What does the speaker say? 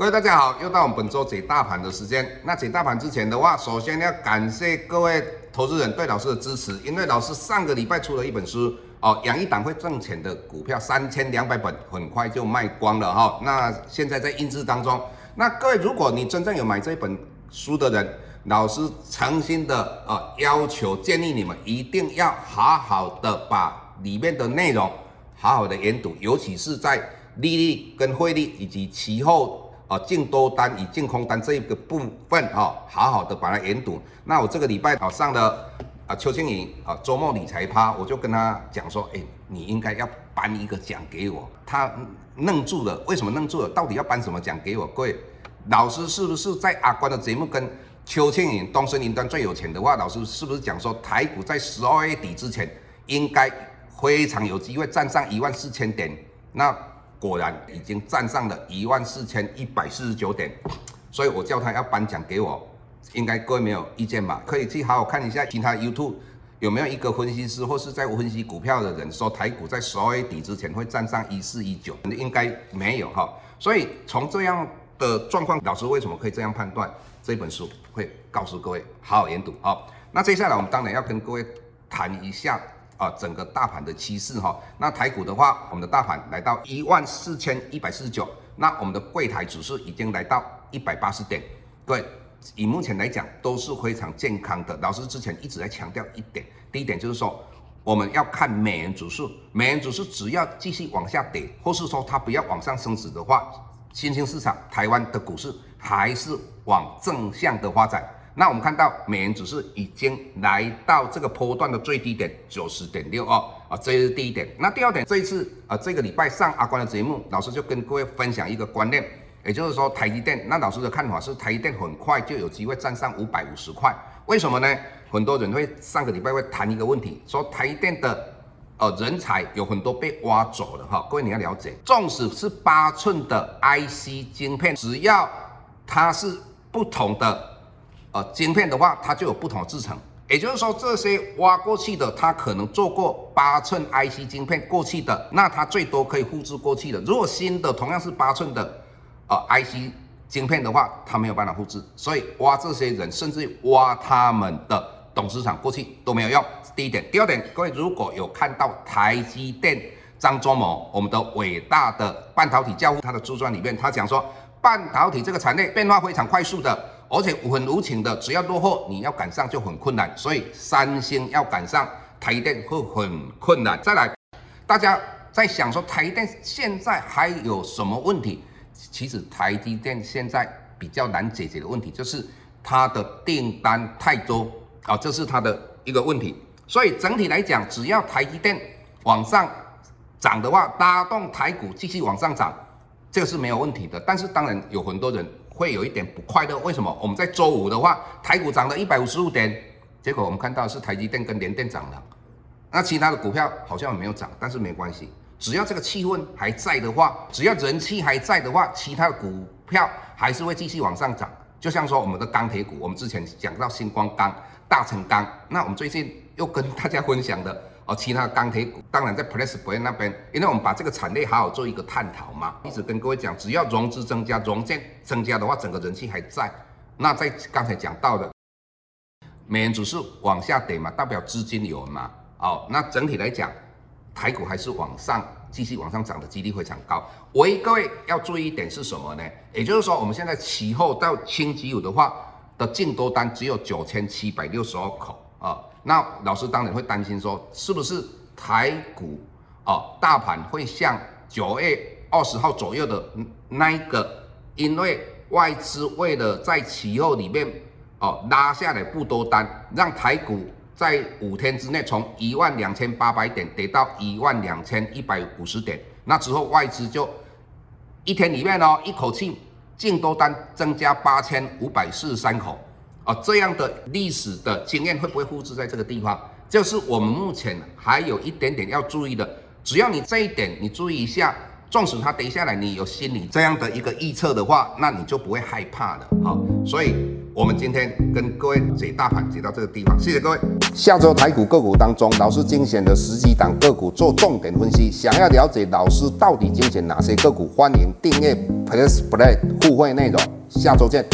各位大家好，又到我们本周解大盘的时间。那解大盘之前的话，首先要感谢各位投资人对老师的支持，因为老师上个礼拜出了一本书哦，养一档会挣钱的股票，三千两百本，很快就卖光了哈、哦。那现在在印制当中。那各位，如果你真正有买这本书的人，老师诚心的、呃、要求建议你们一定要好好的把里面的内容好好的研读，尤其是在利率跟汇率以及其后。啊，净多单与净空单这一个部分啊，好好的把它研读。那我这个礼拜啊上了啊邱清云啊周末理财趴，我就跟他讲说，哎，你应该要颁一个奖给我。他愣住了，为什么愣住了？到底要颁什么奖给我？各位，老师是不是在阿关的节目跟邱清云东森云端最有钱的话，老师是不是讲说台股在十二月底之前应该非常有机会站上一万四千点？那果然已经站上了一万四千一百四十九点，所以我叫他要颁奖给我，应该各位没有意见吧？可以去好好看一下其他 YouTube 有没有一个分析师或是在分析股票的人说台股在十二月底之前会站上一四一九，应该没有哈。所以从这样的状况，老师为什么可以这样判断？这本书会告诉各位好好研读好。那接下来我们当然要跟各位谈一下。啊，整个大盘的趋势哈，那台股的话，我们的大盘来到一万四千一百四十九，那我们的柜台指数已经来到一百八十点，对，以目前来讲都是非常健康的。老师之前一直在强调一点，第一点就是说，我们要看美元指数，美元指数只要继续往下跌，或是说它不要往上升值的话，新兴市场台湾的股市还是往正向的发展。那我们看到美元指数已经来到这个波段的最低点九十点六二啊，这是第一点。那第二点，这一次啊，这个礼拜上阿关的节目，老师就跟各位分享一个观念，也就是说台积电。那老师的看法是台积电很快就有机会站上五百五十块。为什么呢？很多人会上个礼拜会谈一个问题，说台积电的呃人才有很多被挖走了哈。各位你要了解，纵使是八寸的 IC 晶片，只要它是不同的。呃，晶片的话，它就有不同的制程，也就是说，这些挖过去的，它可能做过八寸 IC 晶片过去的，那它最多可以复制过去的。如果新的同样是八寸的，呃，IC 晶片的话，它没有办法复制，所以挖这些人，甚至挖他们的董事长过去都没有用。第一点，第二点，各位如果有看到台积电张忠谋，我们的伟大的半导体教父，他的自传里面，他讲说，半导体这个产业变化非常快速的。而且很无情的，只要落后，你要赶上就很困难。所以三星要赶上台电会很困难。再来，大家在想说台电现在还有什么问题？其实台积电现在比较难解决的问题就是它的订单太多啊，这是它的一个问题。所以整体来讲，只要台积电往上涨的话，拉动台股继续往上涨，这个是没有问题的。但是当然有很多人。会有一点不快乐，为什么？我们在周五的话，台股涨了一百五十五点，结果我们看到是台积电跟联电涨了，那其他的股票好像没有涨，但是没关系，只要这个气氛还在的话，只要人气还在的话，其他的股票还是会继续往上涨。就像说我们的钢铁股，我们之前讲到星光钢、大成钢，那我们最近又跟大家分享的。而其他钢铁股，当然在 PressPlay 那边，因为我们把这个产业好好做一个探讨嘛，一直跟各位讲，只要融资增加、融券增加的话，整个人气还在。那在刚才讲到的，美元指数往下跌嘛，代表资金流嘛。哦，那整体来讲，台股还是往上继续往上涨的几率非常高。唯一各位要注意一点是什么呢？也就是说，我们现在期后到星期五的话的净多单只有九千七百六十二口。那老师当然会担心说，是不是台股哦，大盘会像九月二十号左右的那一个，因为外资为了在期后里面哦拉下来不多单，让台股在五天之内从一万两千八百点跌到一万两千一百五十点，那之后外资就一天里面哦一口气净多单增加八千五百四十三口。啊，这样的历史的经验会不会复制在这个地方？就是我们目前还有一点点要注意的。只要你这一点你注意一下，纵使它跌下来，你有心理这样的一个预测的话，那你就不会害怕的。好，所以我们今天跟各位解大盘解到这个地方，谢谢各位。下周台股个股当中，老师精选的十几档个股做重点分析。想要了解老师到底精选哪些个股，欢迎订阅 Plus Play 互惠内容。下周见。